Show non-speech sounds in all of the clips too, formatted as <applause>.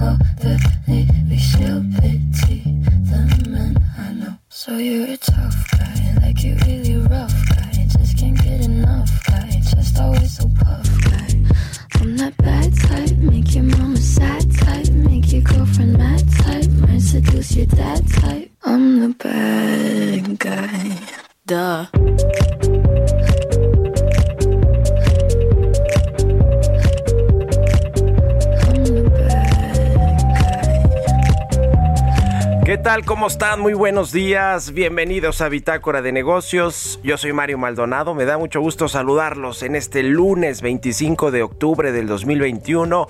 Oh, we so pity. the men I know. So you Muy buenos días. Bienvenidos a Bitácora de Negocios. Yo soy Mario Maldonado. Me da mucho gusto saludarlos en este lunes 25 de octubre del 2021.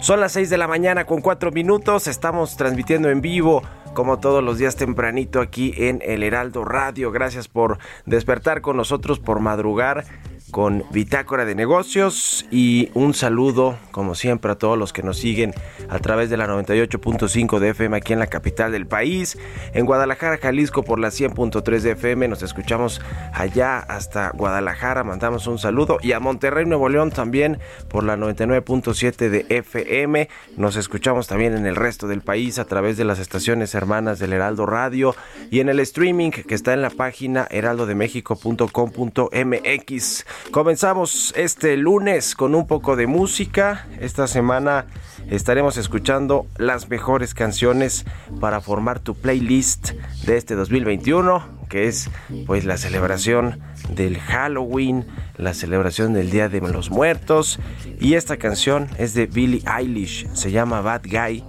Son las 6 de la mañana con 4 minutos. Estamos transmitiendo en vivo como todos los días tempranito aquí en el Heraldo Radio. Gracias por despertar con nosotros, por madrugar con Bitácora de Negocios y un saludo como siempre a todos los que nos siguen a través de la 98.5 de FM aquí en la capital del país, en Guadalajara, Jalisco por la 100.3 de FM, nos escuchamos allá hasta Guadalajara, mandamos un saludo. Y a Monterrey, Nuevo León también por la 99.7 de FM, nos escuchamos también en el resto del país a través de las estaciones hermanas del Heraldo Radio y en el streaming que está en la página heraldodemexico.com.mx. Comenzamos este lunes con un poco de música. Esta semana estaremos escuchando las mejores canciones para formar tu playlist de este 2021, que es pues la celebración del Halloween, la celebración del Día de los Muertos y esta canción es de Billie Eilish, se llama Bad Guy.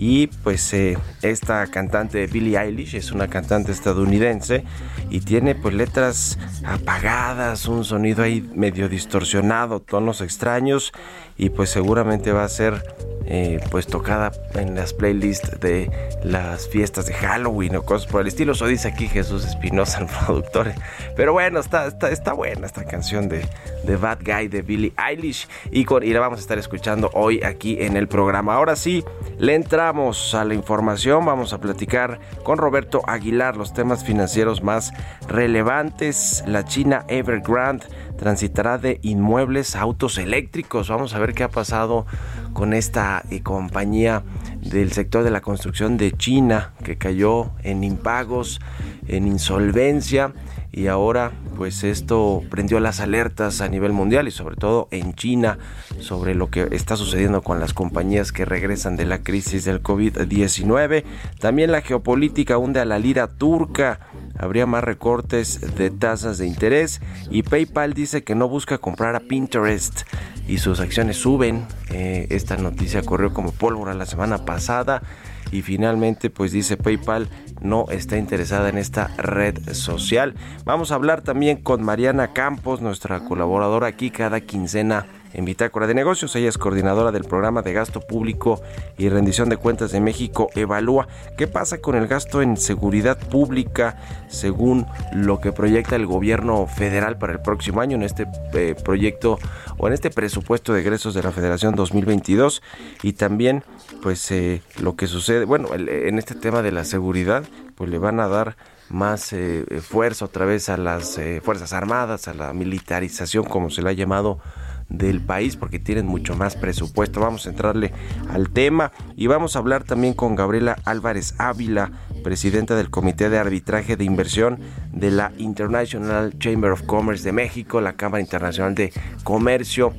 Y pues eh, esta cantante Billie Eilish es una cantante estadounidense y tiene pues letras apagadas, un sonido ahí medio distorsionado, tonos extraños y pues seguramente va a ser eh, pues tocada en las playlists de las fiestas de Halloween o cosas por el estilo. Eso dice aquí Jesús Espinosa, el productor. Pero bueno, está, está, está buena esta canción de, de Bad Guy de Billie Eilish y, con, y la vamos a estar escuchando hoy aquí en el programa. Ahora sí, le entramos a la información. Vamos a platicar con Roberto Aguilar los temas financieros más relevantes. La China Evergrande transitará de inmuebles a autos eléctricos. Vamos a ver qué ha pasado con esta eh, compañía del sector de la construcción de China que cayó en impagos, en insolvencia y ahora pues esto prendió las alertas a nivel mundial y sobre todo en China sobre lo que está sucediendo con las compañías que regresan de la crisis del COVID-19. También la geopolítica hunde a la lira turca. Habría más recortes de tasas de interés y PayPal dice que no busca comprar a Pinterest y sus acciones suben. Eh, esta noticia corrió como pólvora la semana pasada y finalmente pues dice PayPal no está interesada en esta red social. Vamos a hablar también con Mariana Campos, nuestra colaboradora aquí cada quincena en Bitácora de Negocios. Ella es coordinadora del programa de gasto público y rendición de cuentas de México. Evalúa qué pasa con el gasto en seguridad pública según lo que proyecta el gobierno federal para el próximo año en este eh, proyecto o en este presupuesto de egresos de la Federación 2022 y también pues eh, lo que sucede, bueno, en este tema de la seguridad, pues le van a dar más eh, fuerza otra vez a las eh, Fuerzas Armadas, a la militarización, como se le ha llamado del país porque tienen mucho más presupuesto. Vamos a entrarle al tema y vamos a hablar también con Gabriela Álvarez Ávila, presidenta del Comité de Arbitraje de Inversión de la International Chamber of Commerce de México, la Cámara Internacional de Comercio,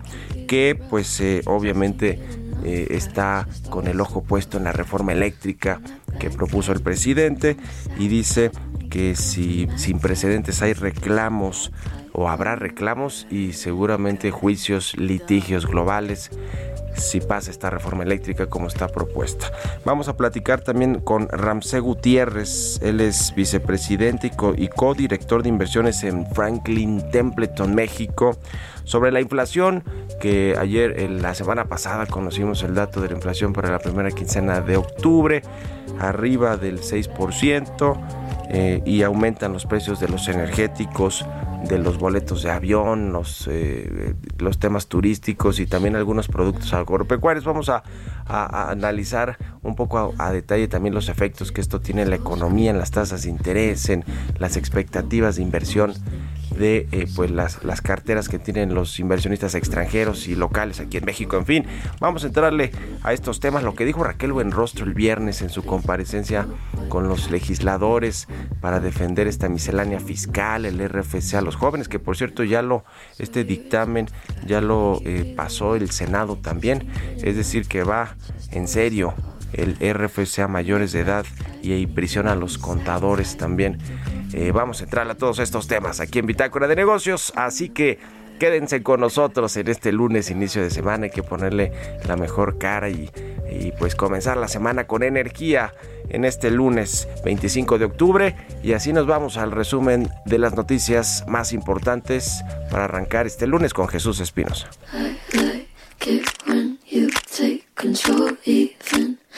que pues eh, obviamente eh, está con el ojo puesto en la reforma eléctrica que propuso el presidente y dice que si sin precedentes hay reclamos o habrá reclamos y seguramente juicios, litigios globales si pasa esta reforma eléctrica como está propuesta. Vamos a platicar también con Ramsey Gutiérrez, él es vicepresidente y co-director de inversiones en Franklin Templeton, México, sobre la inflación, que ayer, en la semana pasada, conocimos el dato de la inflación para la primera quincena de octubre, arriba del 6%, eh, y aumentan los precios de los energéticos, de los boletos de avión, los, eh, los temas turísticos y también algunos productos agropecuarios. Vamos a, analizar un poco a, detalle también los efectos que esto tiene en la economía, en las tasas de interés, en las expectativas de inversión de eh, pues las, las carteras que tienen los inversionistas extranjeros y locales aquí en México. En fin, vamos a entrarle a estos temas. Lo que dijo Raquel Buenrostro el viernes en su comparecencia con los legisladores para defender esta miscelánea fiscal, el RFC a los jóvenes, que por cierto ya lo, este dictamen ya lo eh, pasó el Senado también. Es decir, que va en serio el RFC a mayores de edad y prisión a los contadores también. Eh, vamos a entrar a todos estos temas aquí en Bitácora de Negocios, así que quédense con nosotros en este lunes, inicio de semana. Hay que ponerle la mejor cara y, pues comenzar la semana con energía en este lunes 25 de octubre. Y así nos vamos al resumen de las noticias más importantes para arrancar este lunes con Jesús Espinosa.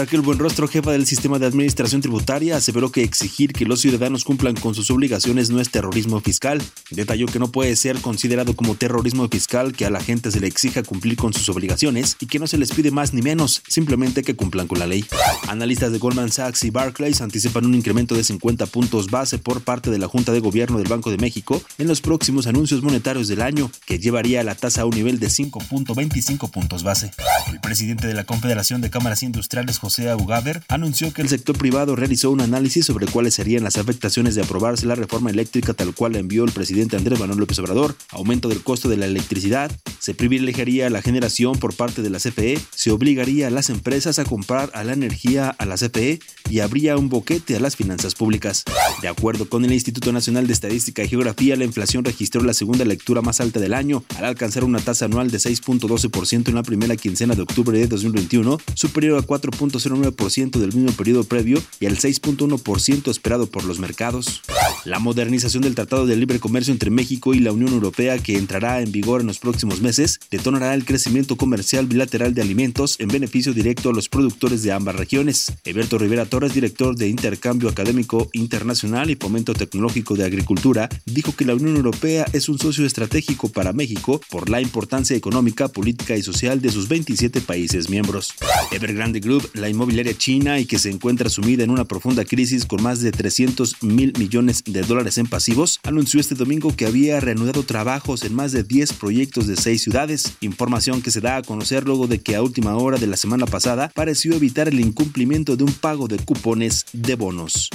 Raquel Buenrostro, jefa del sistema de administración tributaria, aseveró que exigir que los ciudadanos cumplan con sus obligaciones no es terrorismo fiscal. Detalló que no puede ser considerado como terrorismo fiscal que a la gente se le exija cumplir con sus obligaciones y que no se les pide más ni menos, simplemente que cumplan con la ley. Analistas de Goldman Sachs y Barclays anticipan un incremento de 50 puntos base por parte de la Junta de Gobierno del Banco de México en los próximos anuncios monetarios del año, que llevaría la tasa a un nivel de 5.25 puntos base. El presidente de la Confederación de Cámaras Industriales, José Agugaber, anunció que el sector privado realizó un análisis sobre cuáles serían las afectaciones de aprobarse la reforma eléctrica tal cual la envió el presidente Andrés Manuel López Obrador, aumento del costo de la electricidad, se privilegiaría la generación por parte de la CFE, se obligaría a las empresas a comprar a la energía a la CFE y habría un boquete a las finanzas públicas. De acuerdo con el Instituto Nacional de Estadística y Geografía, la inflación registró la segunda lectura más alta del año, al alcanzar una tasa anual de 6.12% en la primera quincena de octubre de 2021, superior a 4. 0.09% del mismo periodo previo y al 6.1% esperado por los mercados. La modernización del Tratado de Libre Comercio entre México y la Unión Europea, que entrará en vigor en los próximos meses, detonará el crecimiento comercial bilateral de alimentos en beneficio directo a los productores de ambas regiones. Eberto Rivera Torres, director de Intercambio Académico Internacional y Fomento Tecnológico de Agricultura, dijo que la Unión Europea es un socio estratégico para México por la importancia económica, política y social de sus 27 países miembros. Evergrande Group, la inmobiliaria china y que se encuentra sumida en una profunda crisis con más de 300 mil millones de dólares en pasivos, anunció este domingo que había reanudado trabajos en más de 10 proyectos de 6 ciudades, información que se da a conocer luego de que a última hora de la semana pasada pareció evitar el incumplimiento de un pago de cupones de bonos.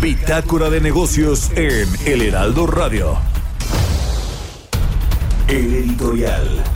Bitácora de negocios en El Heraldo Radio. El editorial.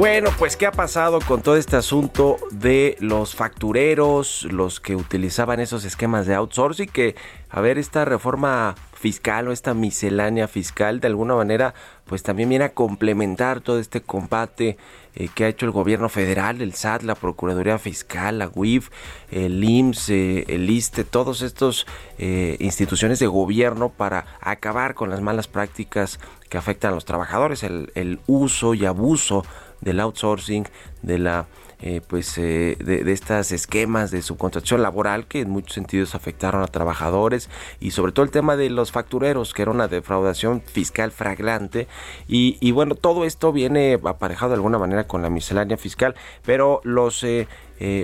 Bueno, pues ¿qué ha pasado con todo este asunto de los factureros, los que utilizaban esos esquemas de outsourcing? Que, a ver, esta reforma fiscal o esta miscelánea fiscal de alguna manera pues también viene a complementar todo este combate eh, que ha hecho el gobierno federal, el SAT, la Procuraduría Fiscal, la UIF, el IMSS, eh, el ISTE, todos estos eh, instituciones de gobierno para acabar con las malas prácticas que afectan a los trabajadores, el, el uso y abuso del outsourcing, de la eh, pues eh, de, estas esquemas de subcontratación laboral que en muchos sentidos afectaron a trabajadores y sobre todo el tema de los factureros que era una defraudación fiscal fragrante. Y, bueno todo esto viene aparejado de alguna manera con la miscelánea fiscal pero los eh,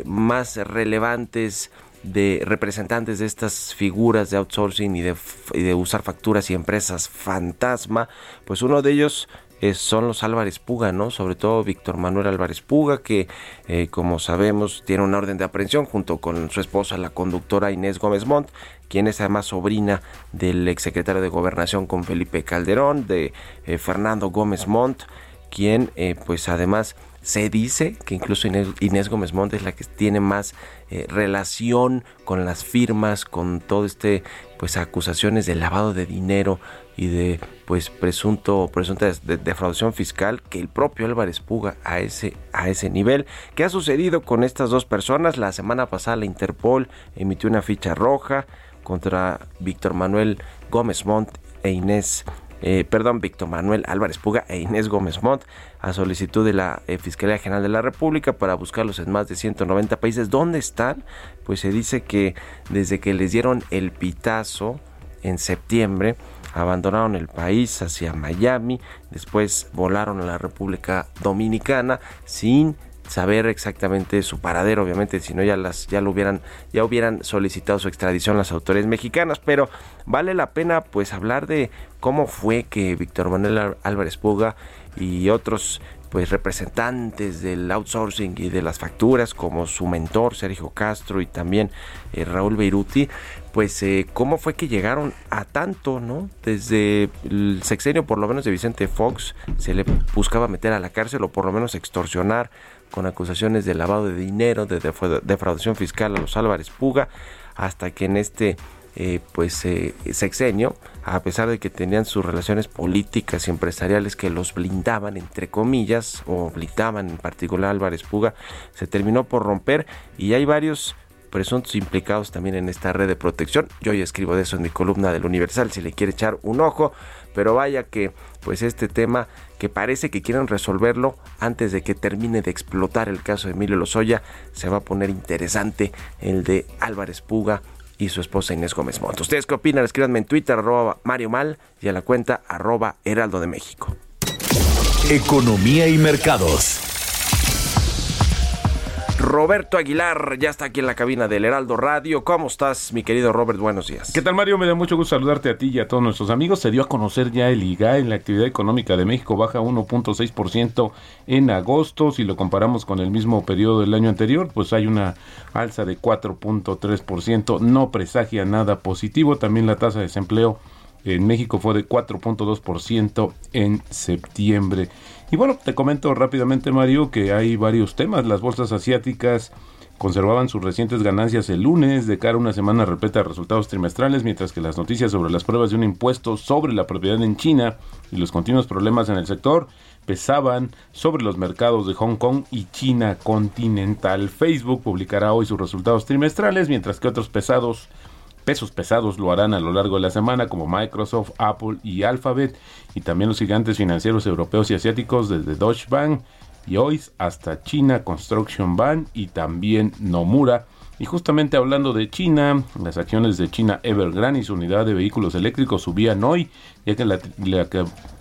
más relevantes de representantes de estas figuras de outsourcing y de usar facturas y empresas fantasma pues uno de ellos son los Álvarez Puga, ¿no? Sobre todo Víctor Manuel Álvarez Puga, que eh, como sabemos tiene una orden de aprehensión junto con su esposa, la conductora Inés Gómez Montt, quien es además sobrina del exsecretario de Gobernación con Felipe Calderón, de eh, Fernando Gómez Montt, quien eh, pues además se dice que incluso Inés, Gómez Montt es la que tiene más eh, relación con las firmas, con todo este pues acusaciones de lavado de dinero y de pues presunto presunta defraudación fiscal que el propio Álvarez Puga a ese a ese nivel. ¿Qué ha sucedido con estas dos personas? La semana pasada la Interpol emitió una ficha roja contra Víctor Manuel Gómez Montt e Inés eh, perdón, Víctor Manuel Álvarez Puga e Inés Gómez Montt a solicitud de la eh, Fiscalía General de la República para buscarlos en más de 190 países. ¿Dónde están? Pues se dice que desde que les dieron el pitazo en septiembre, abandonaron el país hacia Miami, después volaron a la República Dominicana sin saber exactamente su paradero, obviamente, si no ya las ya lo hubieran ya hubieran solicitado su extradición las autoridades mexicanas, pero vale la pena pues hablar de cómo fue que Víctor Manuel Álvarez Puga y otros pues representantes del outsourcing y de las facturas como su mentor Sergio Castro y también eh, Raúl Beiruti pues eh, cómo fue que llegaron a tanto no desde el sexenio por lo menos de Vicente Fox se le buscaba meter a la cárcel o por lo menos extorsionar con acusaciones de lavado de dinero, de defraudación fiscal a los Álvarez Puga, hasta que en este eh, pues eh, sexenio, a pesar de que tenían sus relaciones políticas y empresariales que los blindaban, entre comillas, o blindaban en particular Álvarez Puga, se terminó por romper y hay varios presuntos implicados también en esta red de protección. Yo ya escribo de eso en mi columna del Universal si le quiere echar un ojo, pero vaya que pues este tema que parece que quieren resolverlo antes de que termine de explotar el caso de Emilio Lozoya, se va a poner interesante el de Álvarez Puga y su esposa Inés Gómez Montt. ¿Ustedes qué opinan? Escríbanme en Twitter, arroba Mario Mal y a la cuenta arroba Heraldo de México. Economía y mercados. Roberto Aguilar ya está aquí en la cabina del Heraldo Radio. ¿Cómo estás, mi querido Robert? Buenos días. ¿Qué tal, Mario? Me da mucho gusto saludarte a ti y a todos nuestros amigos. Se dio a conocer ya el IGA en la actividad económica de México, baja 1.6% en agosto. Si lo comparamos con el mismo periodo del año anterior, pues hay una alza de 4.3%. No presagia nada positivo. También la tasa de desempleo en México fue de 4.2% en septiembre. Y bueno, te comento rápidamente, Mario, que hay varios temas. Las bolsas asiáticas conservaban sus recientes ganancias el lunes de cara a una semana repleta de resultados trimestrales, mientras que las noticias sobre las pruebas de un impuesto sobre la propiedad en China y los continuos problemas en el sector pesaban sobre los mercados de Hong Kong y China continental. Facebook publicará hoy sus resultados trimestrales, mientras que otros pesados pesos pesados lo harán a lo largo de la semana como Microsoft, Apple y Alphabet y también los gigantes financieros europeos y asiáticos desde Deutsche Bank y hoy hasta China Construction Bank y también Nomura. Y justamente hablando de China, las acciones de China Evergrande y su unidad de vehículos eléctricos subían hoy, ya que la, la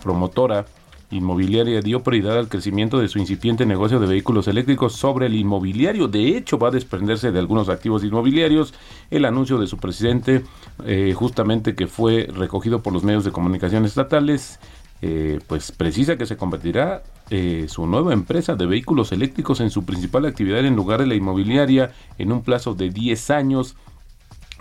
promotora inmobiliaria dio prioridad al crecimiento de su incipiente negocio de vehículos eléctricos sobre el inmobiliario. De hecho, va a desprenderse de algunos activos inmobiliarios. El anuncio de su presidente, eh, justamente que fue recogido por los medios de comunicación estatales, eh, pues precisa que se convertirá eh, su nueva empresa de vehículos eléctricos en su principal actividad en lugar de la inmobiliaria en un plazo de 10 años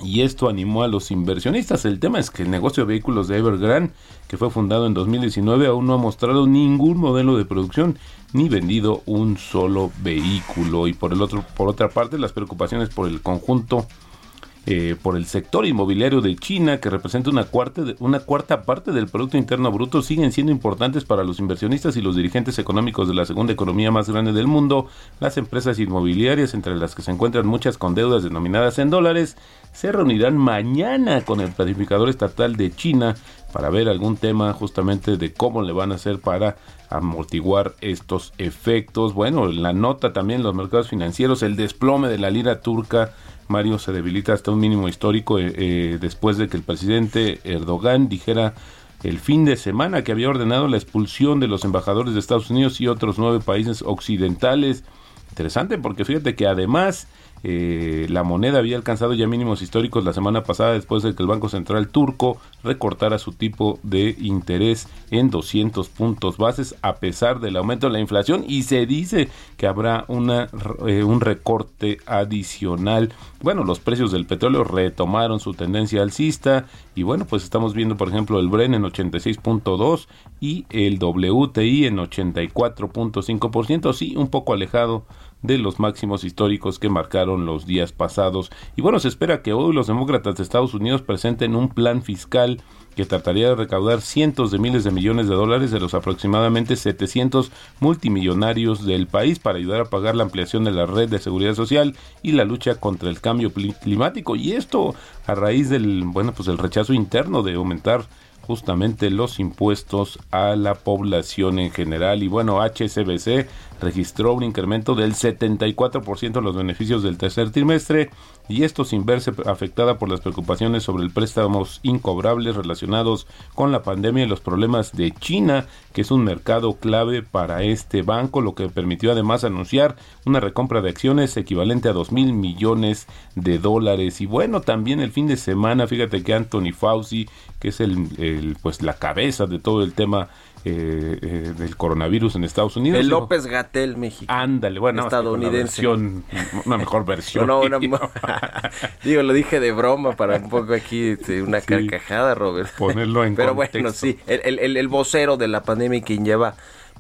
y esto animó a los inversionistas. El tema es que el negocio de vehículos de Evergrande, que fue fundado en 2019, aún no ha mostrado ningún modelo de producción ni vendido un solo vehículo. Y por el otro, por otra parte, las preocupaciones por el conjunto eh, por el sector inmobiliario de China, que representa una cuarta, una cuarta parte del Producto Interno Bruto, siguen siendo importantes para los inversionistas y los dirigentes económicos de la segunda economía más grande del mundo. Las empresas inmobiliarias, entre las que se encuentran muchas con deudas denominadas en dólares, se reunirán mañana con el planificador estatal de China para ver algún tema justamente de cómo le van a hacer para amortiguar estos efectos. Bueno, la nota también los mercados financieros, el desplome de la lira turca Mario se debilita hasta un mínimo histórico eh, eh, después de que el presidente Erdogan dijera el fin de semana que había ordenado la expulsión de los embajadores de Estados Unidos y otros nueve países occidentales. Interesante porque fíjate que además eh, la moneda había alcanzado ya mínimos históricos la semana pasada después de que el Banco Central turco recortara su tipo de interés en 200 puntos bases a pesar del aumento de la inflación y se dice que habrá eh, un recorte adicional. Bueno, los precios del petróleo retomaron su tendencia alcista y bueno, pues estamos viendo por ejemplo el Bren en 86.2 y el WTI en 84.5%, sí, un poco alejado de los máximos históricos que marcaron los días pasados. Y bueno, se espera que hoy los demócratas de Estados Unidos presenten un plan fiscal que trataría de recaudar cientos de miles de millones de dólares de los aproximadamente 700 multimillonarios del país para ayudar a pagar la ampliación de la red de seguridad social y la lucha contra el cambio climático y esto a raíz del bueno pues el rechazo interno de aumentar justamente los impuestos a la población en general. Y bueno, HSBC registró un incremento del 74% en los beneficios del tercer trimestre y esto sin verse afectada por las preocupaciones sobre el préstamos incobrables relacionados con la pandemia y los problemas de China, que es un mercado clave para este banco, lo que permitió además anunciar una recompra de acciones equivalente a 2 mil millones de dólares. Y bueno, también el fin de semana, fíjate que Anthony Fauci, que es el, pues la cabeza de todo el tema eh, eh, del coronavirus en Estados Unidos. El López Gatel mexicano. Ándale, bueno, estadounidense. Una, mejor versión. <laughs> digo, lo dije de broma para un poco aquí este, una carcajada, Robert. Ponerlo en <laughs> Pero bueno, sí, el, el, el vocero de la pandemia quien lleva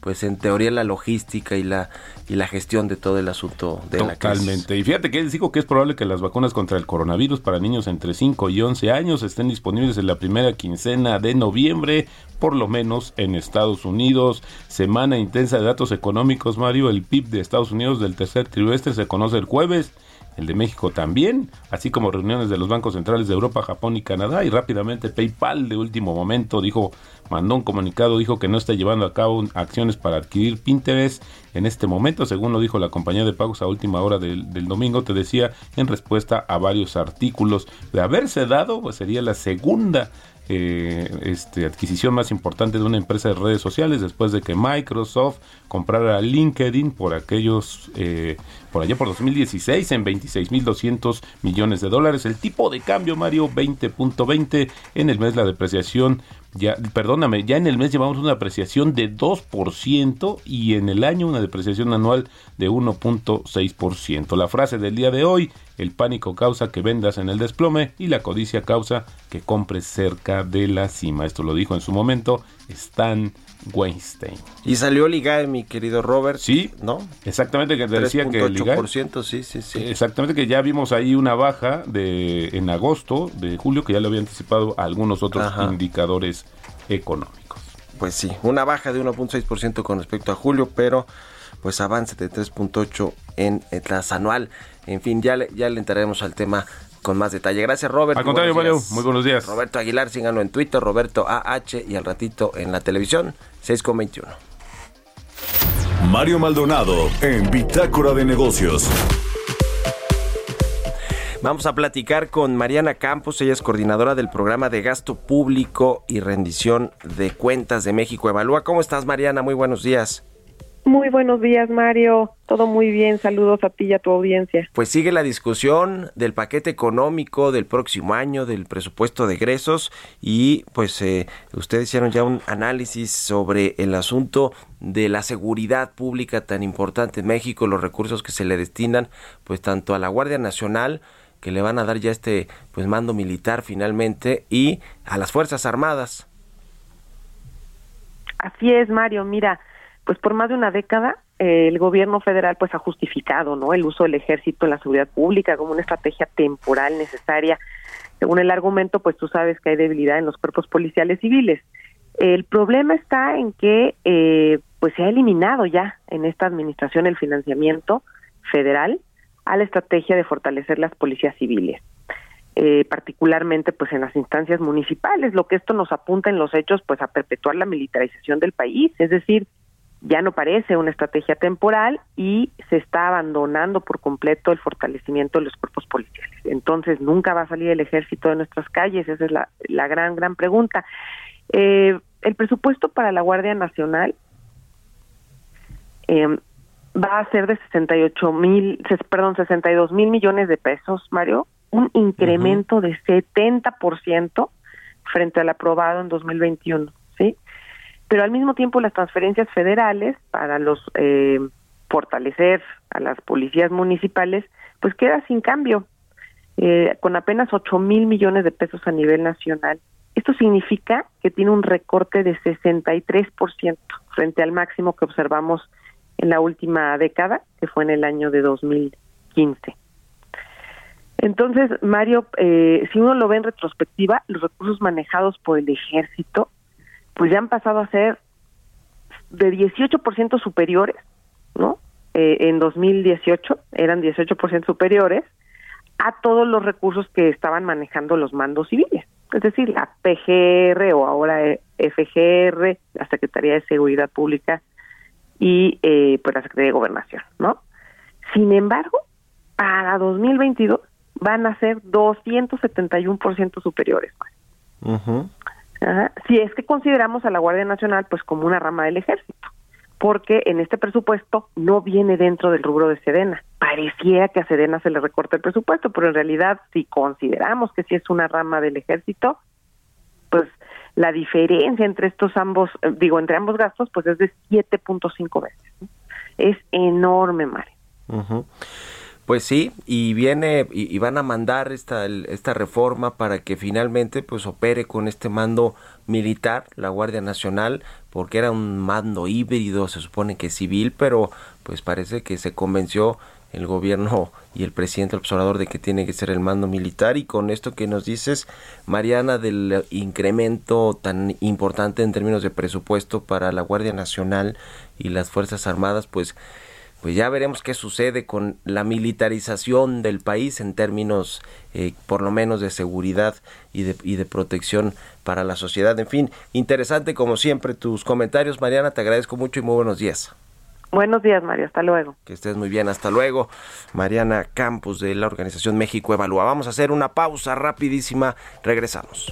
pues en teoría la logística y la y la gestión de todo el asunto de la crisis. Totalmente. Y fíjate que él dijo que es probable que las vacunas contra el coronavirus para niños entre 5 y 11 años estén disponibles en la primera quincena de noviembre, por lo menos en Estados Unidos. Semana intensa de datos económicos, Mario. El PIB de Estados Unidos del tercer trimestre se conoce el jueves el de México también, así como reuniones de los bancos centrales de Europa, Japón y Canadá. Y rápidamente PayPal de último momento dijo, mandó un comunicado, dijo que no está llevando a cabo acciones para adquirir Pinterest en este momento, según lo dijo la compañía de pagos a última hora del, domingo, te decía, en respuesta a varios artículos. De haberse dado, pues sería la segunda eh, este, adquisición más importante de una empresa de redes sociales después de que Microsoft comprara LinkedIn por aquellos, eh, por allá por 2016 en 26.200 millones de dólares. El tipo de cambio, Mario, 20.20 en el mes la depreciación ya, perdóname, ya en el mes llevamos una apreciación de 2% y en el año una depreciación anual de 1.6%. La frase del día de hoy, el pánico causa que vendas en el desplome y la codicia causa que compres cerca de la cima. Esto lo dijo en su momento Stan Weinstein. Y salió Ligae, mi querido Robert. Sí, ¿no? Exactamente, que te decía que Ligae. sí, sí, sí. Exactamente, que ya vimos ahí una baja de en agosto de julio, que ya lo había anticipado algunos otros indicadores económicos. Pues sí, una baja de 1.6% con respecto a julio, pero pues avance de 3.8 en el anual. En fin, ya le, ya le entraremos al tema con más detalle. Gracias, Robert. Al contrario, Mario, muy buenos días. Roberto Aguilar, síganlo en Twitter, Roberto AH y al ratito en la televisión, 6.21. Mario Maldonado en Bitácora de Negocios. Vamos a platicar con Mariana Campos, ella es coordinadora del programa de gasto público y rendición de cuentas de México Evalúa. ¿Cómo estás, Mariana? Muy buenos días. Muy buenos días, Mario. Todo muy bien. Saludos a ti y a tu audiencia. Pues sigue la discusión del paquete económico del próximo año, del presupuesto de egresos y pues eh, ustedes hicieron ya un análisis sobre el asunto de la seguridad pública tan importante en México, los recursos que se le destinan pues tanto a la Guardia Nacional que le van a dar ya este pues mando militar finalmente y a las Fuerzas Armadas. Así es, Mario. Mira, pues por más de una década eh, el gobierno federal pues ha justificado, ¿no? El uso del ejército en la seguridad pública como una estrategia temporal necesaria. Según el argumento, pues tú sabes que hay debilidad en los cuerpos policiales civiles. El problema está en que eh, pues se ha eliminado ya en esta administración el financiamiento federal a la estrategia de fortalecer las policías civiles. Eh, particularmente pues en las instancias municipales, lo que esto nos apunta en los hechos pues a perpetuar la militarización del país, es decir, ya no parece una estrategia temporal y se está abandonando por completo el fortalecimiento de los cuerpos policiales. Entonces, nunca va a salir el ejército de nuestras calles, esa es la, la gran, gran pregunta. Eh, el presupuesto para la Guardia Nacional eh, va a ser de 68 mil, perdón, 62 mil millones de pesos, Mario, un incremento de 70% frente al aprobado en 2021, ¿sí? Pero al mismo tiempo las transferencias federales para los eh, fortalecer a las policías municipales, pues queda sin cambio, eh, con apenas 8 mil millones de pesos a nivel nacional. Esto significa que tiene un recorte de 63% frente al máximo que observamos en la última década, que fue en el año de 2015. Entonces, Mario, eh, si uno lo ve en retrospectiva, los recursos manejados por el ejército pues ya han pasado a ser de 18% superiores, ¿no? Eh, en 2018 eran 18% superiores a todos los recursos que estaban manejando los mandos civiles, es decir, la PGR o ahora FGR, la Secretaría de Seguridad Pública y eh, pues la Secretaría de Gobernación, ¿no? Sin embargo, para 2022 van a ser 271% superiores. Uh si es que consideramos a la Guardia Nacional pues como una rama del ejército, porque en este presupuesto no viene dentro del rubro de Sedena. Pareciera que a Sedena se le recorta el presupuesto, pero en realidad si consideramos que sí es una rama del ejército, pues la diferencia entre estos ambos, eh, digo, entre ambos gastos, pues es de 7.5 veces. Es enorme, Mario. Pues sí, y viene y, van a mandar esta esta reforma para que finalmente pues opere con este mando militar, la Guardia Nacional, porque era un mando híbrido, se supone que civil, pero pues parece que se convenció el gobierno y el presidente observador de que tiene que ser el mando militar. Y con esto que nos dices, Mariana, del incremento tan importante en términos de presupuesto para la Guardia Nacional y las Fuerzas Armadas, pues pues ya veremos qué sucede con la militarización del país en términos eh, por lo menos de seguridad y de, y de protección para la sociedad. En fin, interesante como siempre tus comentarios, Mariana, te agradezco mucho y muy buenos días. Buenos días, Mario. Hasta luego. Que estés muy bien. Hasta luego. Mariana Campos de la Organización México Evalúa. Vamos a hacer una pausa rapidísima. Regresamos.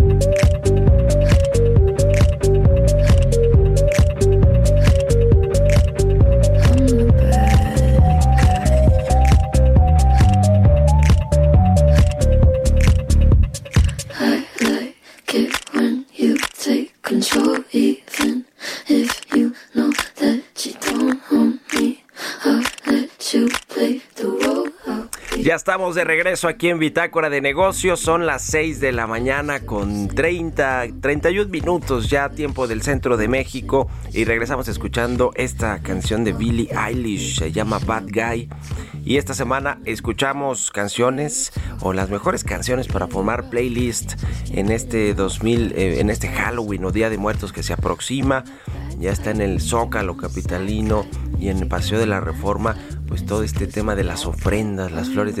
Ya estamos de regreso aquí en Bitácora de Negocios. Son las 6 de la mañana con 30, 31 minutos ya tiempo del centro de México. Y regresamos escuchando esta canción de Billie Eilish. Se llama Bad Guy. Y esta semana escuchamos canciones o las mejores canciones para formar playlist en este 2000, eh, en este Halloween o Día de Muertos que se aproxima. Ya está en el Zócalo Capitalino y en el Paseo de la Reforma pues todo este tema de las ofrendas, las flores de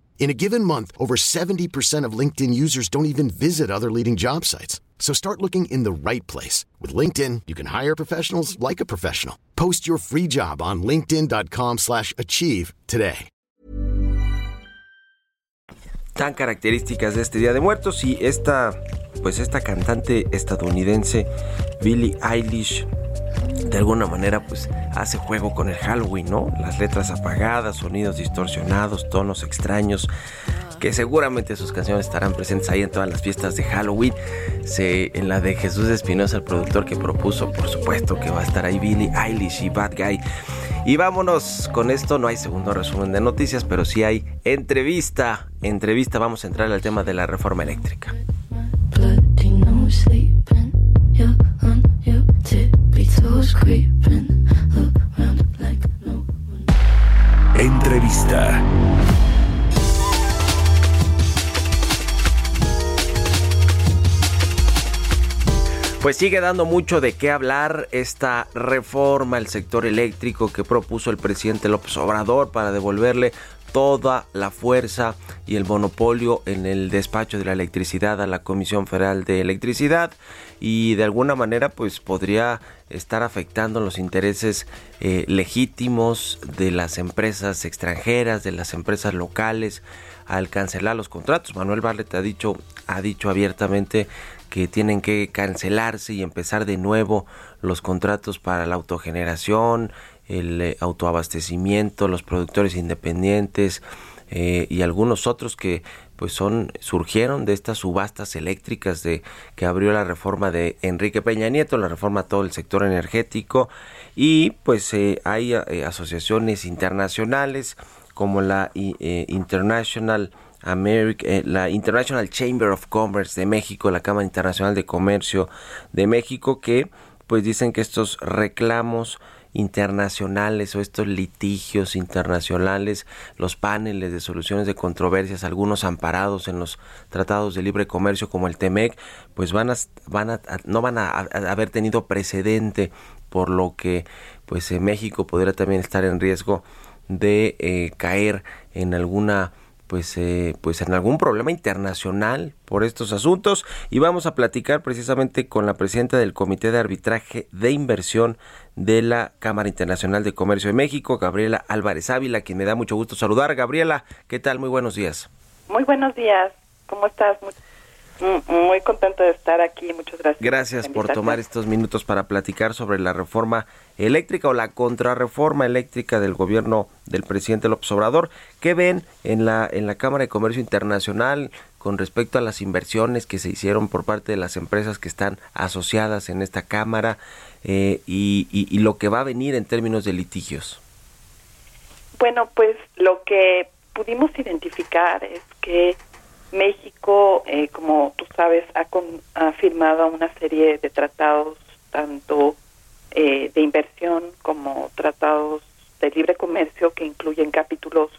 In a given month, over 70% of LinkedIn users don't even visit other leading job sites. So start looking in the right place. With LinkedIn, you can hire professionals like a professional. Post your free job on linkedin.com slash achieve today. Tan características de este Día de Muertos y esta, pues esta cantante estadounidense, Billie Eilish, de alguna manera pues hace juego con el Halloween, ¿no? Las letras apagadas, sonidos distorsionados, tonos extraños, que seguramente sus canciones estarán presentes ahí en todas las fiestas de Halloween. En la de Jesús Espinosa, el productor que propuso, por supuesto que va a estar ahí Billie Eilish y Bad Guy. Y vámonos con esto, no hay segundo resumen de noticias, pero sí hay entrevista. Entrevista, vamos a entrar al tema de la reforma eléctrica. Entrevista. Pues sigue dando mucho de qué hablar esta reforma al sector eléctrico que propuso el presidente López Obrador para devolverle toda la fuerza y el monopolio en el despacho de la electricidad a la Comisión Federal de Electricidad y de alguna manera pues podría estar afectando los intereses eh, legítimos de las empresas extranjeras, de las empresas locales al cancelar los contratos. Manuel Barlet ha dicho, ha dicho abiertamente que tienen que cancelarse y empezar de nuevo los contratos para la autogeneración, el eh, autoabastecimiento, los productores independientes eh, y algunos otros que pues son surgieron de estas subastas eléctricas de que abrió la reforma de Enrique Peña Nieto, la reforma a todo el sector energético. Y pues eh, hay asociaciones internacionales como la International America, la International Chamber of Commerce de México, la Cámara Internacional de Comercio de México, que pues dicen que estos reclamos internacionales o estos litigios internacionales, los paneles de soluciones de controversias, algunos amparados en los tratados de libre comercio como el TEMEC, pues van a, van a, no van a, haber tenido precedente, por lo que pues en México podría también estar en riesgo de eh, caer en alguna pues, eh, pues en algún problema internacional por estos asuntos y vamos a platicar precisamente con la presidenta del Comité de Arbitraje de Inversión de la Cámara Internacional de Comercio de México, Gabriela Álvarez Ávila, quien me da mucho gusto saludar. Gabriela, ¿qué tal? Muy buenos días. Muy buenos días. ¿Cómo estás? Muy, muy contento de estar aquí. Muchas gracias. Gracias por tomar estos minutos para platicar sobre la reforma eléctrica o la contrarreforma eléctrica del gobierno del presidente López Obrador. ¿Qué ven en la en la Cámara de Comercio Internacional con respecto a las inversiones que se hicieron por parte de las empresas que están asociadas en esta cámara eh, y, y, y lo que va a venir en términos de litigios? Bueno, pues lo que pudimos identificar es que México, eh, como tú sabes, ha, con, ha, firmado una serie de tratados, tanto eh, de inversión como tratados de libre comercio, que incluyen capítulos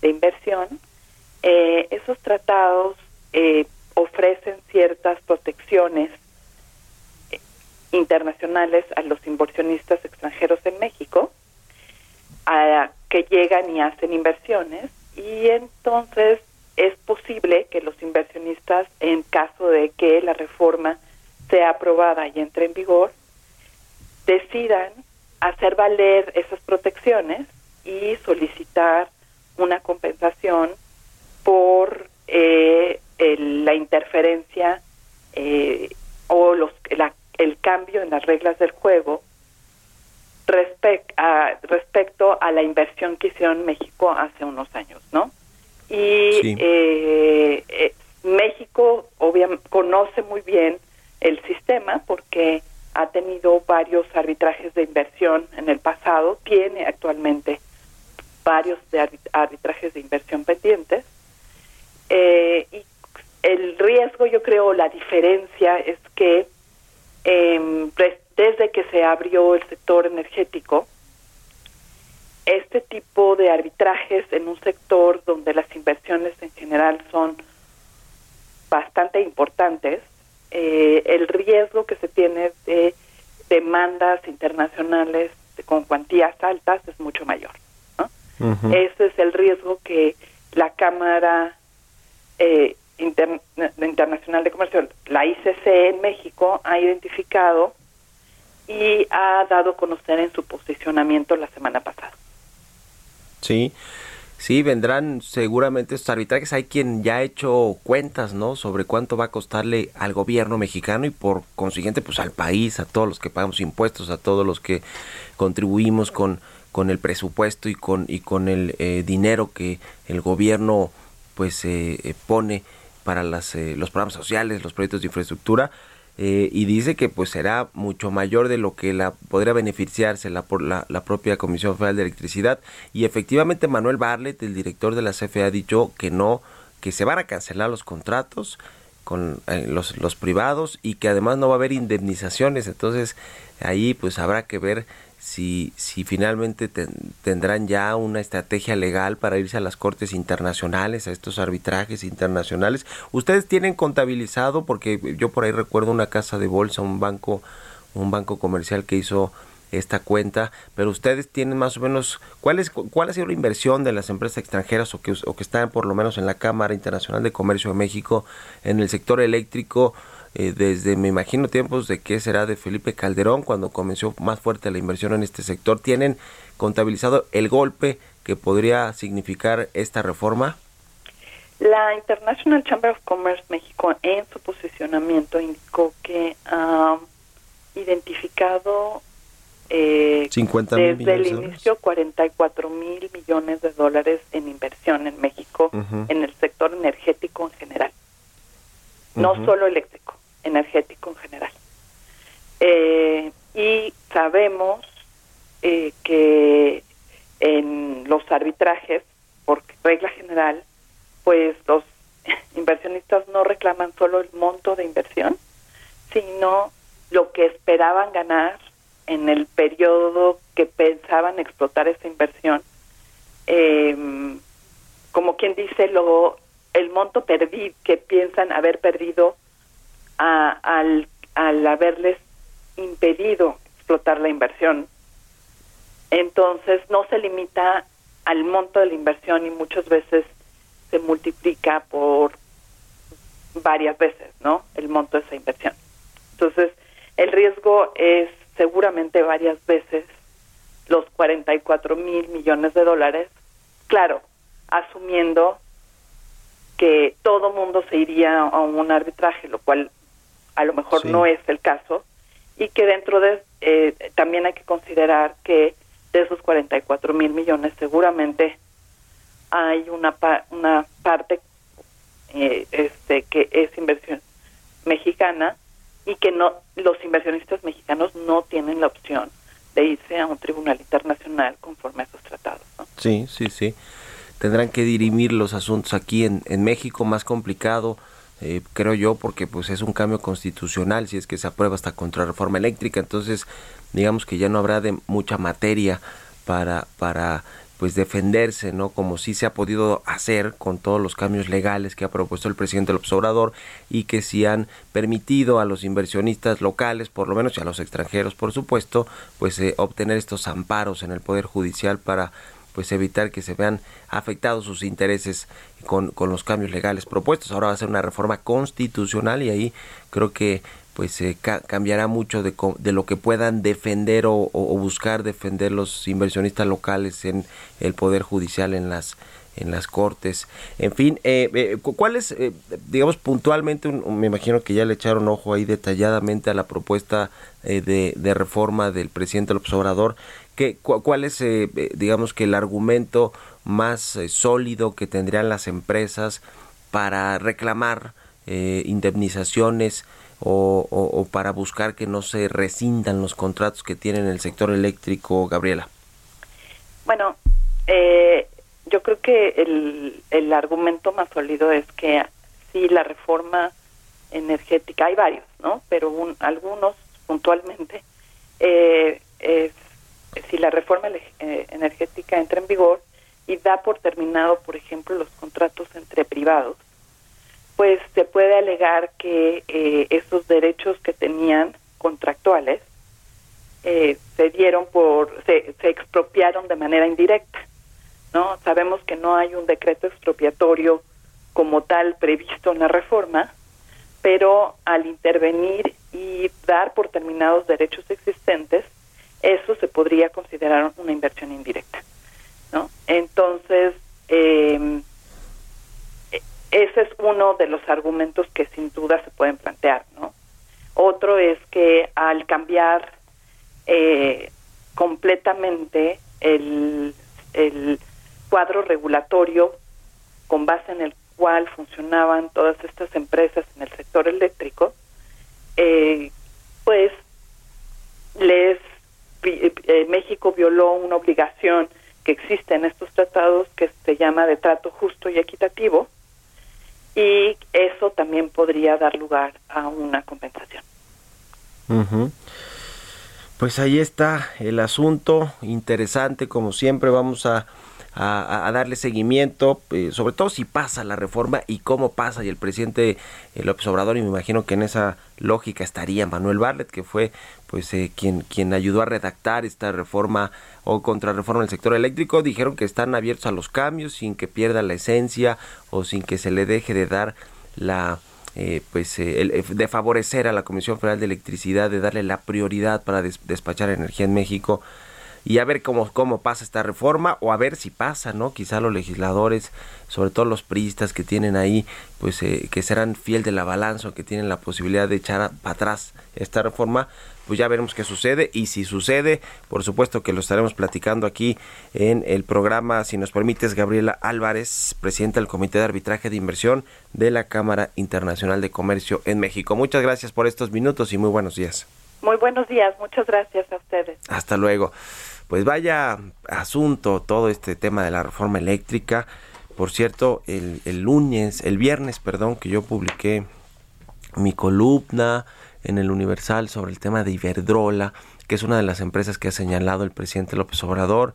de inversión. Eh, esos tratados ofrecen ciertas protecciones internacionales a los inversionistas extranjeros en México, a, que llegan y hacen inversiones, y entonces es posible que los inversionistas, en caso de que la reforma sea aprobada y entre en vigor, decidan hacer valer esas protecciones y solicitar una compensación por eh, el, la interferencia eh, o los, la, el cambio en las reglas del juego respect, a, respecto a la inversión que hicieron México hace unos años, ¿no? Y sí. eh, eh, México obviamente conoce muy bien el sistema porque ha tenido varios arbitrajes de inversión en el pasado, tiene actualmente varios de arbitrajes de inversión pendientes eh, y el riesgo, yo creo, la diferencia es que eh, desde que se abrió el sector energético, este tipo de arbitrajes en un sector donde las inversiones en general son bastante importantes, eh, el riesgo que se tiene de demandas internacionales con cuantías altas es mucho mayor. Ese es el riesgo que la Cámara eh, Internacional de Comercio, la ICC en México, ha identificado y ha dado a conocer en su posicionamiento la semana pasada. Sí, sí, vendrán seguramente estos arbitrajes. Hay quien ya ha hecho cuentas, ¿no? Sobre cuánto va a costarle al gobierno mexicano y por consiguiente, pues al país, a todos los que pagamos impuestos, a todos los que contribuimos con con el presupuesto y con y con el eh, dinero que el gobierno pues eh, eh, pone para las, los programas sociales, los proyectos de infraestructura y dice que pues será mucho mayor de lo que la podría beneficiarse la por la, la, propia Comisión Federal de Electricidad. Y efectivamente Manuel Barlet, el director de la CFE ha dicho que no que se van a cancelar los contratos con los, los privados y que además no va a haber indemnizaciones. Entonces ahí pues habrá que ver si, si finalmente tendrán ya una estrategia legal para irse a las cortes internacionales, a estos arbitrajes internacionales. Ustedes tienen contabilizado, porque yo por ahí recuerdo una casa de bolsa, un banco, un banco comercial que hizo esta cuenta, pero ustedes tienen más o menos cuál es cuál ha sido la inversión de las empresas extranjeras o que o que están por lo menos en la Cámara Internacional de Comercio de México en el sector eléctrico eh, desde, me imagino, tiempos de que será de Felipe Calderón, cuando comenzó más fuerte la inversión en este sector, ¿tienen contabilizado el golpe que podría significar esta reforma? La International Chamber of Commerce México en su posicionamiento indicó que ha identificado eh, 50 desde el inicio 44 mil millones de dólares en inversión en México en el sector energético en general, no solo eléctrico energético en general. Eh, y sabemos eh, que en los arbitrajes, por regla general, pues los <laughs> inversionistas no reclaman solo el monto de inversión, sino lo que esperaban ganar en el periodo que pensaban explotar esa inversión. Eh, como quien dice, lo, el monto perdido que piensan haber perdido al, al haberles impedido explotar la inversión. Entonces no se limita al monto de la inversión y muchas veces se multiplica por varias veces, ¿no? El monto de esa inversión. Entonces, el riesgo es seguramente varias veces los 44 mil millones de dólares, claro, asumiendo que todo mundo se iría a un arbitraje, lo cual a lo mejor no es el caso, y que dentro de, eh, también hay que considerar que de esos 44 mil millones seguramente hay una, una parte eh, este que es inversión mexicana y que no los inversionistas mexicanos no tienen la opción de irse a un tribunal internacional conforme a esos tratados. Sí, sí, sí. Tendrán que dirimir los asuntos aquí en, en México, más complicado eh, creo yo, porque pues es un cambio constitucional, si es que se aprueba esta contrarreforma eléctrica, entonces digamos que ya no habrá de mucha materia para, para pues defenderse, ¿no? Como sí se ha podido hacer con todos los cambios legales que ha propuesto el presidente López Obrador y que sí han permitido a los inversionistas locales, por lo menos y a los extranjeros, por supuesto, pues eh, obtener estos amparos en el Poder Judicial para pues evitar que se vean afectados sus intereses con, con los cambios legales propuestos. Ahora va a ser una reforma constitucional y ahí creo que pues se cambiará mucho de, de, lo que puedan defender o, buscar defender los inversionistas locales en el poder judicial en las en las cortes en fin eh, eh cuál es eh, digamos puntualmente me imagino que ya le echaron ojo ahí detalladamente a la propuesta eh, de, de, reforma del presidente López Obrador ¿Cuál es, eh, eh, digamos que el argumento más eh, sólido que tendrían las empresas para reclamar indemnizaciones o, para buscar que no se rescindan los contratos que tienen el sector eléctrico, Gabriela? Bueno, yo creo que el, el argumento más sólido es que sí, la reforma energética, hay varios, ¿no? Pero algunos puntualmente eh, es si la reforma eh, energética entra en vigor y da por terminado, por ejemplo, los contratos entre privados, pues se puede alegar que eh, esos derechos que tenían contractuales eh, se dieron por, se, se expropiaron de manera indirecta. ¿no? Sabemos que no hay un decreto expropiatorio como tal previsto en la reforma, pero al intervenir y dar por terminados derechos existentes, eso se podría considerar una inversión indirecta. ¿no? Entonces, eh, ese es uno de los argumentos que sin duda se pueden plantear. ¿no? Otro es que al cambiar eh, completamente el, el cuadro regulatorio con base en el cual funcionaban todas estas empresas en el sector eléctrico, eh, pues les eh, México violó una obligación que existe en estos tratados que se llama de trato justo y equitativo y eso también podría dar lugar a una compensación. Pues ahí está el asunto, interesante como siempre, vamos a a, darle seguimiento, eh, sobre todo si pasa la reforma y cómo pasa. Y el presidente eh, López Obrador, y me imagino que en esa lógica estaría Manuel Barlet, que fue pues eh, quien, quien ayudó a redactar esta reforma o contrarreforma del sector eléctrico, dijeron que están abiertos a los cambios sin que pierda la esencia o sin que se le deje de dar la pues de favorecer a la Comisión Federal de Electricidad, de darle la prioridad para despachar energía en México y a ver cómo, cómo pasa esta reforma o a ver si pasa, ¿no? Quizá los legisladores, sobre todo los priistas que tienen ahí, pues eh, que serán fiel de la balanza, que tienen la posibilidad de echar para atrás esta reforma, pues ya veremos qué sucede y si sucede, por supuesto que lo estaremos platicando aquí en el programa, si nos permites, Gabriela Álvarez, presidenta del Comité de Arbitraje de Inversión de la Cámara Internacional de Comercio en México. Muchas gracias por estos minutos y muy buenos días. Muy buenos días, muchas gracias a ustedes. Hasta luego. Pues vaya asunto todo este tema de la reforma eléctrica. Por cierto, el, el lunes, el viernes, perdón, que yo publiqué mi columna en el Universal sobre el tema de Iberdrola, que es una de las empresas que ha señalado el presidente López Obrador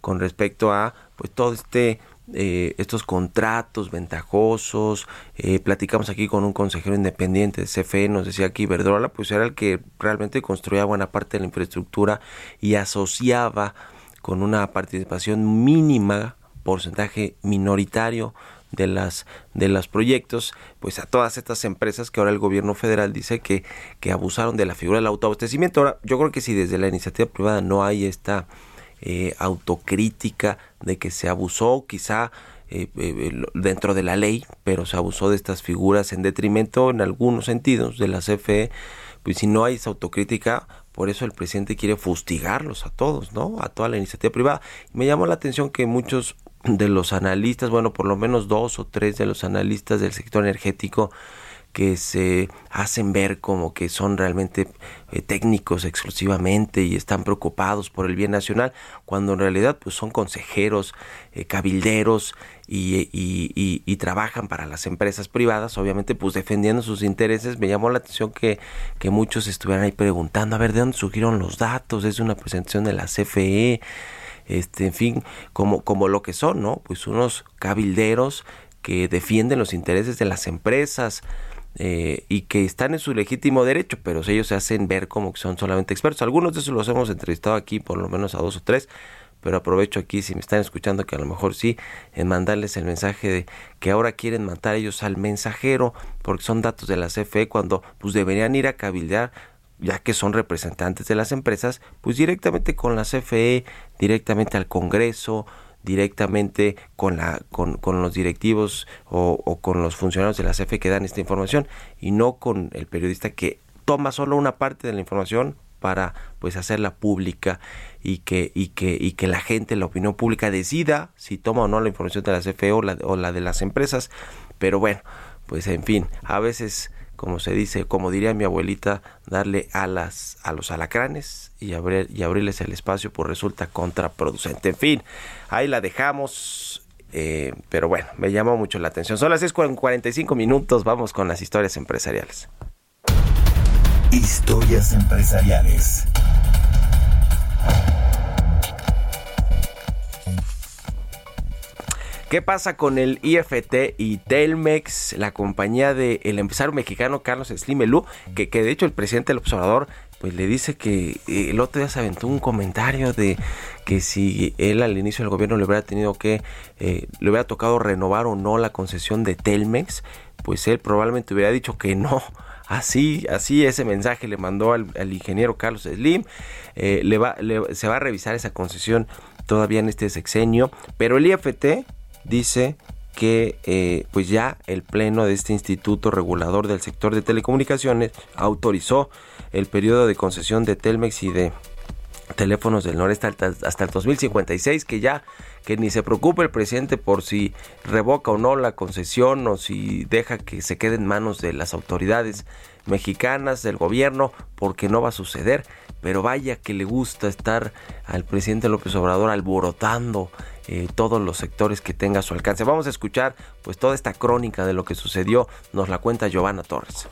con respecto a pues todo este eh, estos contratos ventajosos. Eh, platicamos aquí con un consejero independiente de CFE, nos decía que Iberdrola pues era el que realmente construía buena parte de la infraestructura y asociaba con una participación mínima, porcentaje minoritario de las de los proyectos pues a todas estas empresas que ahora el gobierno federal dice que, que abusaron de la figura del autoabastecimiento. Ahora, yo creo que si desde la iniciativa privada no hay esta eh, autocrítica de que se abusó quizá eh, eh, dentro de la ley, pero se abusó de estas figuras en detrimento en algunos sentidos de la CFE, pues si no hay esa autocrítica, por eso el presidente quiere fustigarlos a todos, ¿no? A toda la iniciativa privada. me llamó la atención que muchos de los analistas, bueno, por lo menos dos o tres de los analistas del sector energético, que se hacen ver como que son realmente eh, técnicos exclusivamente y están preocupados por el bien nacional, cuando en realidad pues son consejeros, eh, cabilderos y, y, y, trabajan para las empresas privadas, obviamente pues defendiendo sus intereses. Me llamó la atención que, que muchos estuvieran ahí preguntando, a ver, ¿de dónde surgieron los datos? Es una presentación de la CFE, este, en fin, como, como lo que son, ¿no? Pues unos cabilderos que defienden los intereses de las empresas, eh, y que están en su legítimo derecho, pero ellos se hacen ver como que son solamente expertos. Algunos de esos los hemos entrevistado aquí, por lo menos a dos o tres, pero aprovecho aquí, si me están escuchando, que a lo mejor sí, en mandarles el mensaje de que ahora quieren matar ellos al mensajero, porque son datos de la CFE, cuando pues deberían ir a cabildear ya que son representantes de las empresas, pues directamente con la CFE, directamente al Congreso, directamente con, la, con, con los directivos o, con los funcionarios de la CFE que dan esta información y no con el periodista que toma solo una parte de la información para pues hacerla pública y que y que y que la gente la opinión pública decida si toma o no la información de la CFE o la, o la de las empresas. Pero bueno pues en fin a veces como se dice, como diría mi abuelita, darle alas a los alacranes y, abrir, y abrirles el espacio, pues resulta contraproducente. En fin, ahí la dejamos. Eh, pero bueno, me llamó mucho la atención. Son las 6 con 45 minutos, vamos con las historias empresariales. Historias empresariales. ¿Qué pasa con el IFT y Telmex, la compañía del empresario mexicano Carlos Slimelú, que, que de hecho el presidente del observador pues le dice que eh, el otro día se aventó un comentario de que si él al inicio del gobierno le hubiera tenido que, eh, le hubiera tocado renovar o no la concesión de Telmex, pues él probablemente hubiera dicho que no. Así, así ese mensaje le mandó al, ingeniero Carlos Slim. Eh, le va, se va a revisar esa concesión todavía en este sexenio, pero el IFT dice que eh, pues ya el pleno de este instituto regulador del sector de telecomunicaciones autorizó el periodo de concesión de Telmex y de teléfonos del noreste hasta, el 2056 que ya que ni se preocupe el presidente por si revoca o no la concesión o si deja que se quede en manos de las autoridades mexicanas del gobierno porque no va a suceder pero vaya que le gusta estar al presidente López Obrador alborotando eh, todos los sectores que tenga a su alcance. Vamos a escuchar pues toda esta crónica de lo que sucedió, nos la cuenta Giovanna Torres.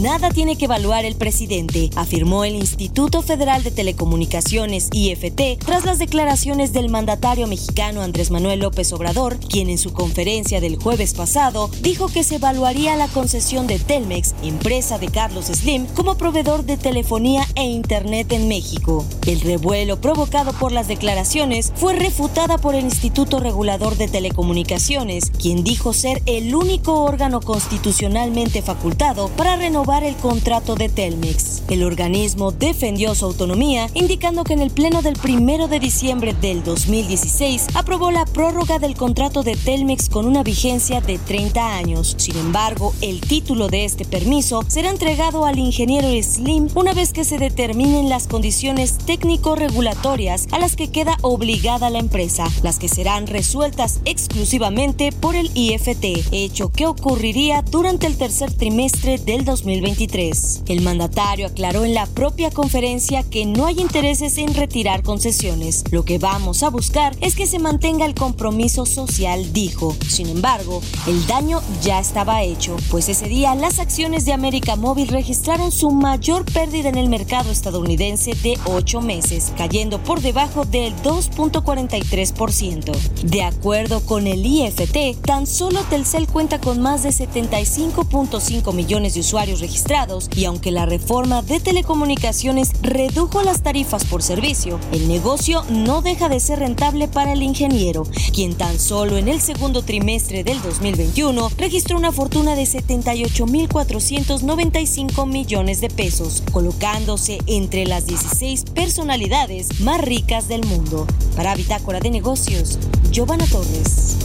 Nada tiene que evaluar el presidente, afirmó el Instituto Federal de Telecomunicaciones IFT tras las declaraciones del mandatario mexicano Andrés Manuel López Obrador, quien en su conferencia del jueves pasado dijo que se evaluaría la concesión de Telmex, empresa de Carlos Slim, como proveedor de telefonía e internet en México. El revuelo provocado por las declaraciones fue refutada por el Instituto Regulador de Telecomunicaciones, quien dijo ser el único órgano constitucionalmente facultado para renovar el contrato de Telmex. El organismo defendió su autonomía, indicando que en el pleno del primero de diciembre del 2016 aprobó la prórroga del contrato de Telmex con una vigencia de 30 años. Sin embargo, el título de este permiso será entregado al ingeniero Slim una vez que se determinen las condiciones técnico-regulatorias a las que queda obligada la empresa, las que serán resueltas exclusivamente por el IFT, hecho que ocurriría durante el tercer trimestre del 2016. 2023. El mandatario aclaró en la propia conferencia que no hay intereses en retirar concesiones. Lo que vamos a buscar es que se mantenga el compromiso social, dijo. Sin embargo, el daño ya estaba hecho, pues ese día las acciones de América Móvil registraron su mayor pérdida en el mercado estadounidense de ocho meses, cayendo por debajo del 2.43%. De acuerdo con el IFT, tan solo Telcel cuenta con más de 75.5 millones de usuarios registrados y aunque la reforma de telecomunicaciones redujo las tarifas por servicio, el negocio no deja de ser rentable para el ingeniero, quien tan solo en el segundo trimestre del 2021 registró una fortuna de 78.495 millones de pesos, colocándose entre las 16 personalidades más ricas del mundo. Para Bitácora de Negocios, Giovanna Torres.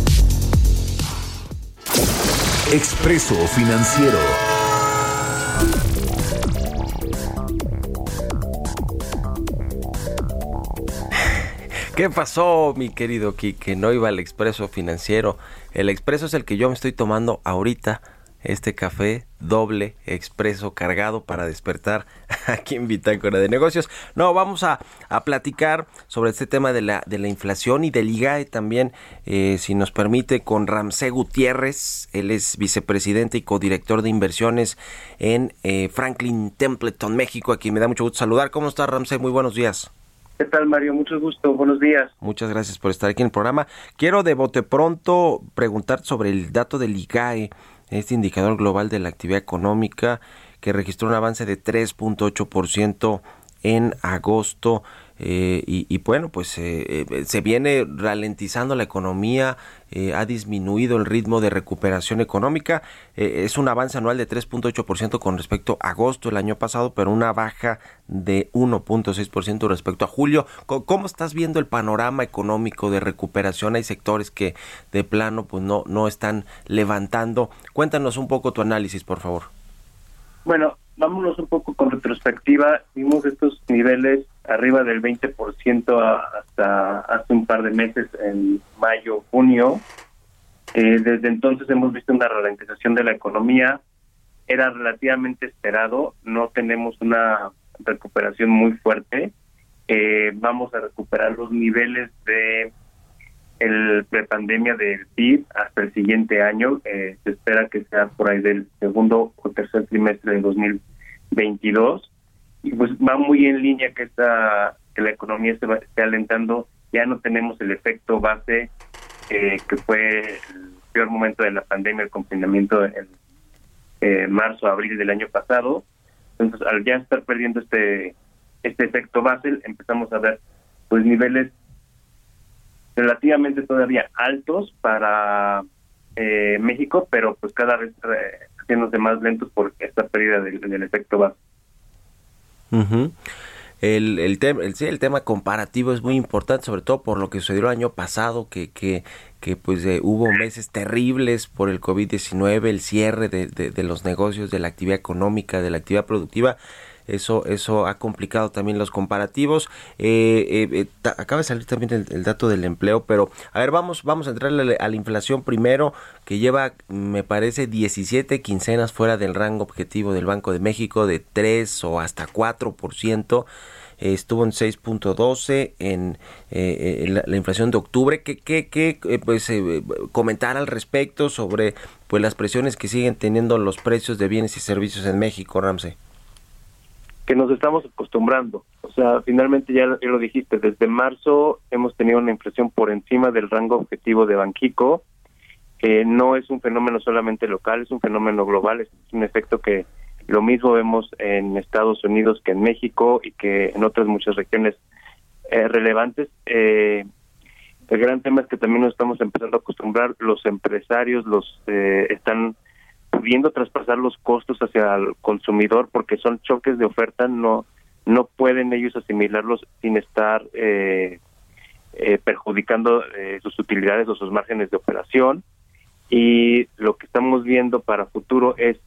Expreso Financiero ¿Qué pasó, mi querido Kike? No iba al expreso financiero. El expreso es el que yo me estoy tomando ahorita. Este café doble expreso cargado para despertar <laughs> aquí en Bitácora de Negocios. No, vamos a, platicar sobre este tema de la, de la inflación y del IGAE también, eh, si nos permite, con Ramsey Gutiérrez. Él es vicepresidente y codirector de inversiones en eh, Franklin Templeton, México. Aquí me da mucho gusto saludar. ¿Cómo está Ramsey? Muy buenos días. ¿Qué tal, Mario? Mucho gusto. Buenos días. Muchas gracias por estar aquí en el programa. Quiero de bote pronto preguntar sobre el dato del IGAE, este indicador global de la actividad económica que registró un avance de 3.8% en agosto. Eh, y, bueno, pues eh, eh, se viene ralentizando la economía, ha disminuido el ritmo de recuperación económica, es un avance anual de 3.8% con respecto a agosto del año pasado, pero una baja de 1.6% respecto a julio. ¿Cómo estás viendo el panorama económico de recuperación? Hay sectores que de plano pues no, no están levantando. Cuéntanos un poco tu análisis, por favor. Bueno, vámonos un poco con retrospectiva. Vimos estos niveles arriba del 20% hasta hace un par de meses, en mayo, junio. Eh, desde entonces hemos visto una ralentización de la economía. Era relativamente esperado, no tenemos una recuperación muy fuerte. Eh, vamos a recuperar los niveles de el prepandemia del PIB hasta el siguiente año. Eh, se espera que sea por ahí del segundo o tercer trimestre de 2022 y pues va muy en línea que esta que la economía se va, esté alentando. Ya no tenemos el efecto base eh, que fue el peor momento de la pandemia el confinamiento en eh, marzo abril del año pasado. Entonces, al ya estar perdiendo este este efecto Basel, empezamos a ver pues niveles relativamente todavía altos para eh, México, pero pues cada vez eh, haciéndose más lentos por esta pérdida del, del efecto Ujú. El, el, el, sí, el tema comparativo es muy importante, sobre todo por lo que sucedió el año pasado, que, que, que pues eh, hubo meses terribles por el COVID-19, el cierre de, de los negocios, de la actividad económica, de la actividad productiva eso eso ha complicado también los comparativos eh, eh, eh acaba de salir también el, dato del empleo pero a ver vamos vamos a entrarle a la inflación primero que lleva me parece 17 quincenas fuera del rango objetivo del Banco de México de 3 o hasta 4 por ciento estuvo en 6.12 en, eh, en la, la, inflación de octubre. ¿Qué, qué, qué eh, pues, eh, comentar al respecto sobre pues las presiones que siguen teniendo los precios de bienes y servicios en México, Ramsey? Que nos estamos acostumbrando. O sea, finalmente ya, lo dijiste, desde marzo hemos tenido una inflación por encima del rango objetivo de Banquico. Eh, no es un fenómeno solamente local, es un fenómeno global, es un efecto que lo mismo vemos en Estados Unidos que en México y que en otras muchas regiones eh, relevantes. Eh, el gran tema es que también nos estamos empezando a acostumbrar, los empresarios los eh, están pudiendo traspasar los costos hacia el consumidor porque son choques de oferta, no no pueden ellos asimilarlos sin estar eh, eh, perjudicando eh, sus utilidades o sus márgenes de operación. Y lo que estamos viendo para futuro es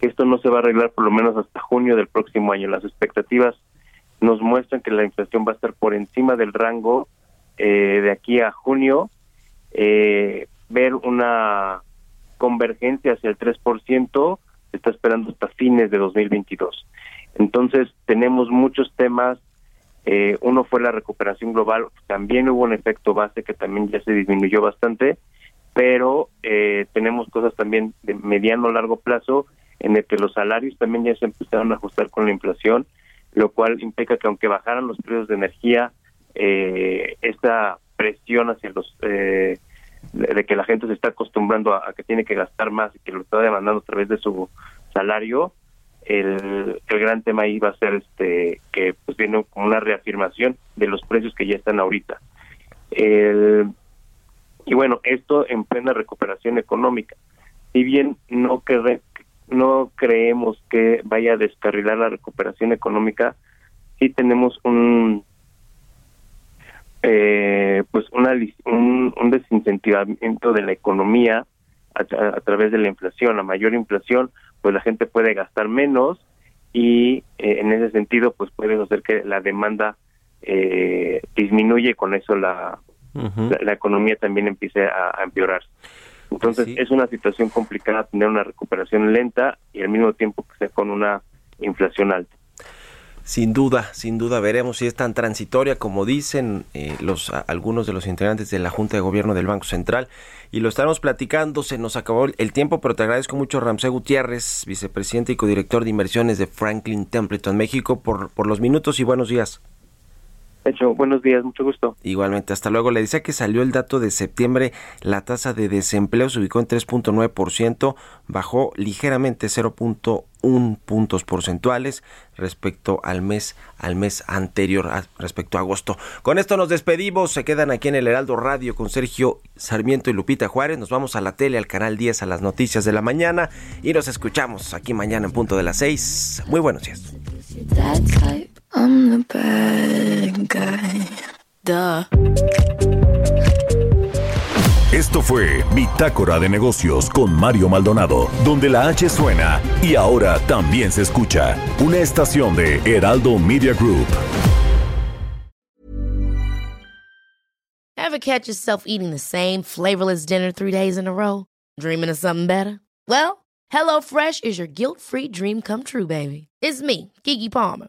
que esto no se va a arreglar por lo menos hasta junio del próximo año. Las expectativas nos muestran que la inflación va a estar por encima del rango de aquí a junio. ver una convergencia hacia el 3% se está esperando hasta fines de 2022. Entonces, tenemos muchos temas. Eh, uno fue la recuperación global. También hubo un efecto base que también ya se disminuyó bastante, pero eh, tenemos cosas también de mediano largo plazo en el que los salarios también ya se empezaron a ajustar con la inflación, lo cual implica que aunque bajaran los precios de energía, eh, esta presión hacia los eh, de que la gente se está acostumbrando a, que tiene que gastar más y que lo está demandando a través de su salario, el, el gran tema ahí va a ser este que pues viene como una reafirmación de los precios que ya están ahorita. El, y bueno, esto en plena recuperación económica. Si bien no cre no creemos que vaya a descarrilar la recuperación económica, sí tenemos un eh, pues una, un, un, desincentivamiento de la economía a, través de la inflación. A mayor inflación, pues la gente puede gastar menos y eh, en ese sentido, pues puede hacer que la demanda eh, disminuye y con eso la, uh -huh. la, la, economía también empiece a, a empeorar. Entonces sí. es una situación complicada tener una recuperación lenta y al mismo tiempo que sea con una inflación alta. Sin duda, sin duda veremos si es tan transitoria como dicen eh, los algunos de los integrantes de la Junta de Gobierno del Banco Central y lo estaremos platicando, se nos acabó el tiempo, pero te agradezco mucho Ramsey Gutiérrez, vicepresidente y codirector de inversiones de Franklin Templeton México por los minutos y buenos días. Hecho, buenos días, mucho gusto. Igualmente, hasta luego. Le decía que salió el dato de septiembre, la tasa de desempleo se ubicó en 3.9%, bajó ligeramente 0.1 puntos porcentuales respecto al mes al mes anterior, respecto a agosto. Con esto nos despedimos, se quedan aquí en el Heraldo Radio con Sergio Sarmiento y Lupita Juárez. Nos vamos a la tele, al canal 10 a las noticias de la mañana y nos escuchamos aquí mañana en punto de las 6. Muy buenos días. I'm the bad guy. Duh. Esto fue Bitácora de Negocios con Mario Maldonado, donde la H suena y ahora también se escucha. Una estación de Heraldo Media Group. Ever catch yourself eating the same flavorless dinner three days in a row? Dreaming of something better? Well, HelloFresh is your guilt-free dream come true, baby. It's me, Kiki Palmer.